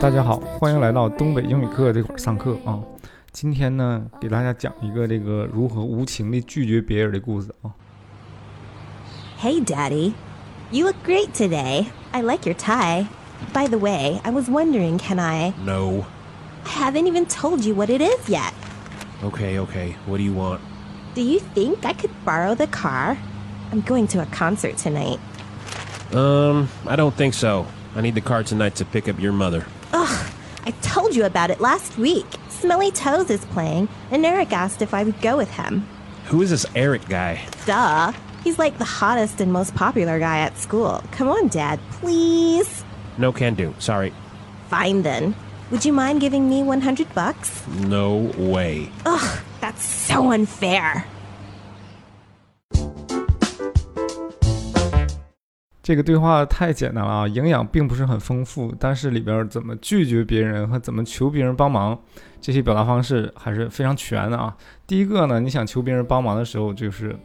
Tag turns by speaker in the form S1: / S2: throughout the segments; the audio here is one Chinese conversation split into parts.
S1: 大家好，欢迎来到东北英语课这块上课啊。今天呢，给大家讲一个这个如何无情的拒绝别人的故事啊。
S2: Hey, Daddy. You look great today. I like your tie. By the way, I was wondering, can I?
S3: No.
S2: I haven't even told you what it is yet.
S3: Okay, okay. What do you want?
S2: Do you think I could borrow the car? I'm going to a concert tonight.
S3: Um, I don't think so. I need the car tonight to pick up your mother.
S2: Ugh, I told you about it last week. Smelly Toes is playing, and Eric asked if I would go with him.
S3: Who is this Eric guy?
S2: Duh. He's like the hottest and most popular guy at school. Come on, Dad, please.
S3: No can do. Sorry.
S2: Fine then. Would you mind giving me 100 bucks?
S3: No way.
S2: Ugh, that's so unfair.
S1: 这个对话太简单了啊，营养并不是很丰富，但是里边怎么拒绝别人和怎么求别人帮忙，这些表达方式还是非常全的啊。第一个呢，你想求别人帮忙的时候，就是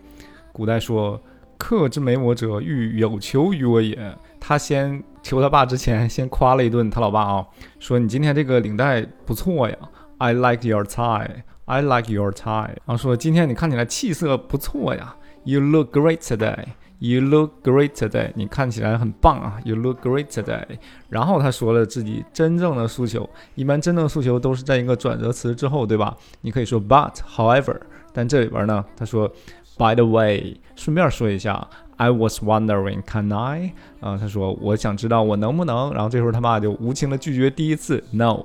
S1: 古代说“客之美我者，欲有求于我也”。他先求他爸之前，先夸了一顿他老爸啊，说你今天这个领带不错呀，I like your tie。I like your tie。然后说今天你看起来气色不错呀，You look great today。You look great today，你看起来很棒啊。You look great today。然后他说了自己真正的诉求，一般真正的诉求都是在一个转折词之后，对吧？你可以说 but however，但这里边呢，他说 by the way，顺便说一下，I was wondering，can I？啊、他说我想知道我能不能。然后这时候他爸就无情的拒绝第一次 no。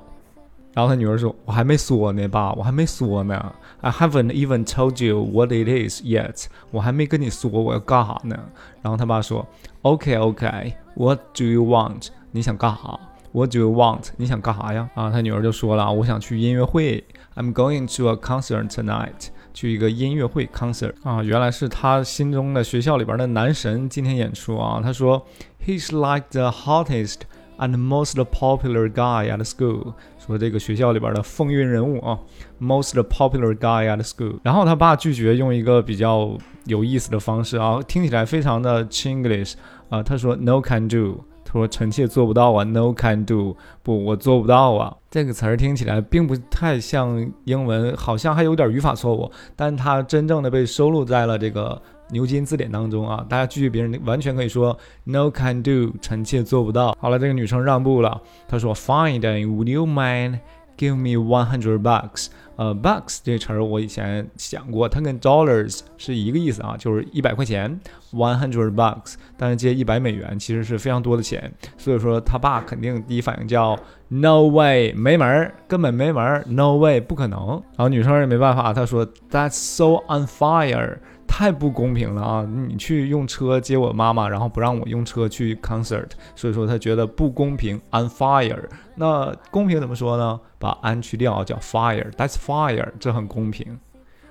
S1: 然后他女儿说：“我还没说呢，爸，我还没说呢。I haven't even told you what it is yet。我还没跟你说我要干啥呢。”然后他爸说：“OK OK，What do you want？你想干啥？What do you want？你想干啥呀？”啊，他女儿就说了：“我想去音乐会。I'm going to a concert tonight。”去一个音乐会 concert 啊，原来是他心中的学校里边的男神今天演出啊。他说：“He's like the hottest。” And most popular guy at school，说这个学校里边的风云人物啊，most popular guy at school。然后他爸拒绝用一个比较有意思的方式啊，听起来非常的 Chinglish 啊，他说 no can do，他说臣妾做不到啊，no can do，不，我做不到啊。这个词儿听起来并不太像英文，好像还有点语法错误，但它真正的被收录在了这个。牛津字典当中啊，大家拒绝别人完全可以说 no can do，臣妾做不到。好了，这个女生让步了，她说 Fine then，would you mind give me one hundred bucks？呃，bucks 这词儿我以前想过，它跟 dollars 是一个意思啊，就是一百块钱，one hundred bucks。但是借一百美元其实是非常多的钱，所以说他爸肯定第一反应叫 no way，没门儿，根本没门儿，no way，不可能。然后女生也没办法，她说 That's so unfair。太不公平了啊！你去用车接我妈妈，然后不让我用车去 concert，所以说他觉得不公平，unfire。那公平怎么说呢？把 an 去掉叫 fire，that's fire，这很公平。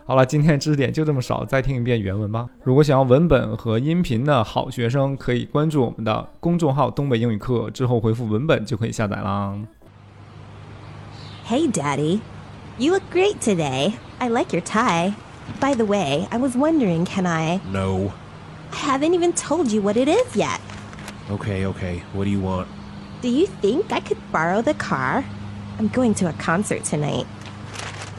S1: 好了，今天知识点就这么少，再听一遍原文吧。如果想要文本和音频的好学生，可以关注我们的公众号“东北英语课”，之后回复文本就可以下载啦。
S2: Hey, Daddy. You look great today. I like your tie. By the way, I was wondering, can I?
S3: No.
S2: I haven't even told you what it is yet.
S3: Okay, okay. What do you want?
S2: Do you think I could borrow the car? I'm going to a concert tonight.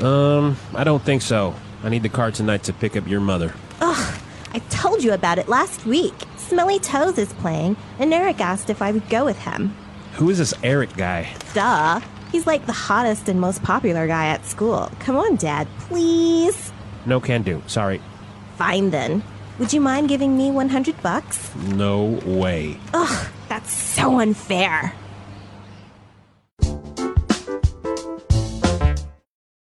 S3: Um, I don't think so. I need the car tonight to pick up your mother.
S2: Ugh, I told you about it last week. Smelly Toes is playing, and Eric asked if I would go with him.
S3: Who is this Eric guy?
S2: Duh. He's like the hottest and most popular guy at school. Come on, Dad, please.
S3: No can do. Sorry.
S2: Fine then. Would you mind giving me 100 bucks?
S3: No way.
S2: Ugh, that's so unfair.